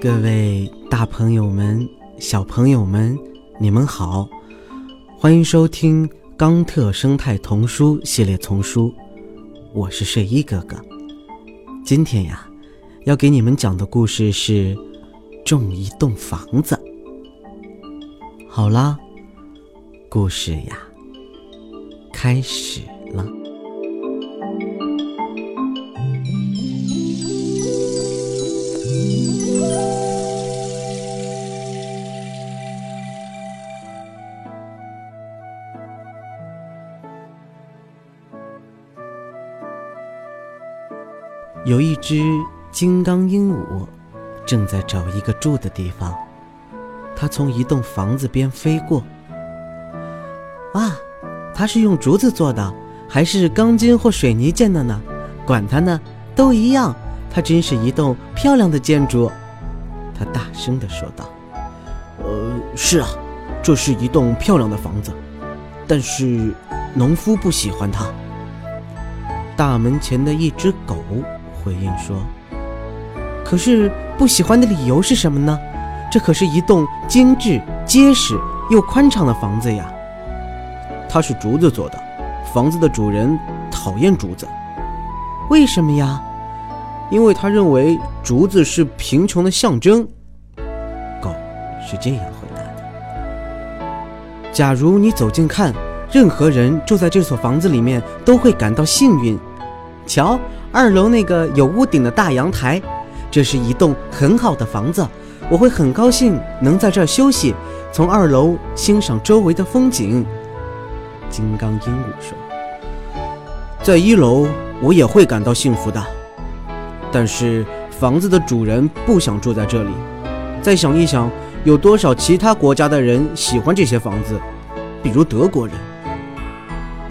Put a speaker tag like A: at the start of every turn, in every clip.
A: 各位大朋友们、小朋友们，你们好，欢迎收听《冈特生态童书系列丛书》，我是睡衣哥哥。今天呀，要给你们讲的故事是《种一栋房子》。好啦，故事呀，开始了。有一只金刚鹦鹉，正在找一个住的地方。它从一栋房子边飞过。啊，它是用竹子做的，还是钢筋或水泥建的呢？管它呢，都一样。它真是一栋漂亮的建筑。它大声地说道：“
B: 呃，是啊，这是一栋漂亮的房子，但是农夫不喜欢它。”
A: 大门前的一只狗。回应说：“可是不喜欢的理由是什么呢？这可是一栋精致、结实又宽敞的房子呀。
B: 它是竹子做的，房子的主人讨厌竹子。
A: 为什么呀？
B: 因为他认为竹子是贫穷的象征。”
A: 狗是这样回答的：“假如你走近看，任何人住在这所房子里面都会感到幸运。瞧。”二楼那个有屋顶的大阳台，这是一栋很好的房子，我会很高兴能在这儿休息，从二楼欣赏周围的风景。金刚鹦鹉说：“
B: 在一楼我也会感到幸福的，但是房子的主人不想住在这里。再想一想，有多少其他国家的人喜欢这些房子，比如德国人。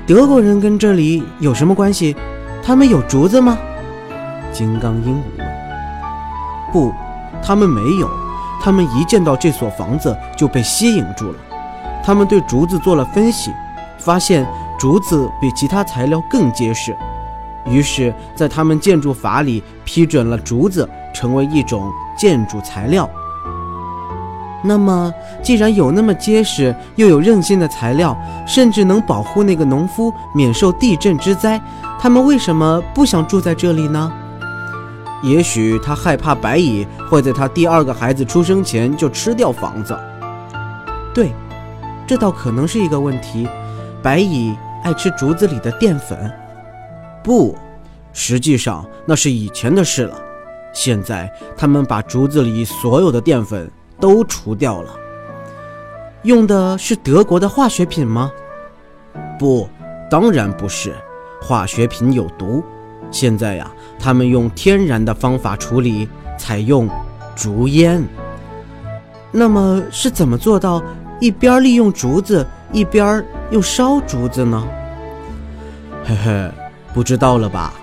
A: 德国人跟这里有什么关系？”他们有竹子吗？
B: 金刚鹦鹉问。不，他们没有。他们一见到这所房子就被吸引住了。他们对竹子做了分析，发现竹子比其他材料更结实。于是，在他们建筑法里批准了竹子成为一种建筑材料。
A: 那么，既然有那么结实又有韧性的材料，甚至能保护那个农夫免受地震之灾。他们为什么不想住在这里呢？
B: 也许他害怕白蚁会在他第二个孩子出生前就吃掉房子。
A: 对，这倒可能是一个问题。白蚁爱吃竹子里的淀粉。
B: 不，实际上那是以前的事了。现在他们把竹子里所有的淀粉都除掉了。
A: 用的是德国的化学品吗？
B: 不，当然不是。化学品有毒，现在呀，他们用天然的方法处理，采用竹烟。
A: 那么是怎么做到一边利用竹子，一边又烧竹子呢？
B: 嘿嘿，不知道了吧？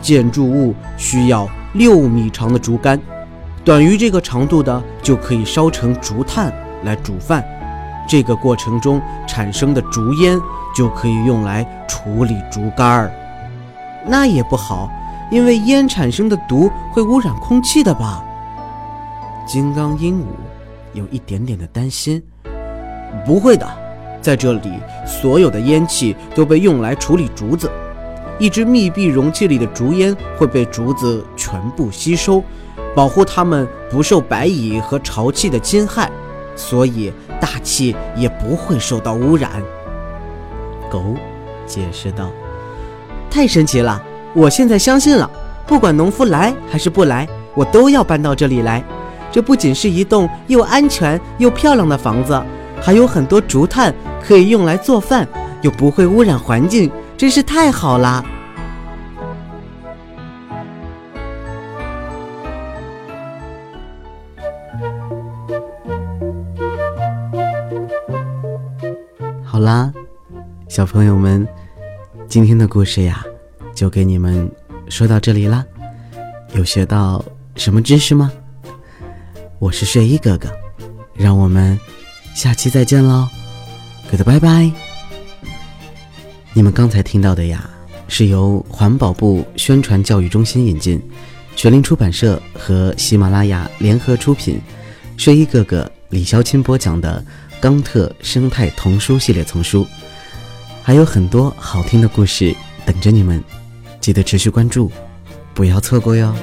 B: 建筑物需要六米长的竹竿，短于这个长度的就可以烧成竹炭来煮饭。这个过程中产生的竹烟。就可以用来处理竹竿儿，
A: 那也不好，因为烟产生的毒会污染空气的吧？金刚鹦鹉有一点点的担心。
B: 不会的，在这里，所有的烟气都被用来处理竹子。一只密闭容器里的竹烟会被竹子全部吸收，保护它们不受白蚁和潮气的侵害，所以大气也不会受到污染。
A: 狗解释道：“太神奇了！我现在相信了。不管农夫来还是不来，我都要搬到这里来。这不仅是一栋又安全又漂亮的房子，还有很多竹炭可以用来做饭，又不会污染环境，真是太好了。”好啦。小朋友们，今天的故事呀，就给你们说到这里啦。有学到什么知识吗？我是睡衣哥哥，让我们下期再见喽，good 拜拜。你们刚才听到的呀，是由环保部宣传教育中心引进，学林出版社和喜马拉雅联合出品，睡衣哥哥李潇钦播讲的《冈特生态童书系列丛书》，还有很多好听的故事等着你们，记得持续关注，不要错过哟。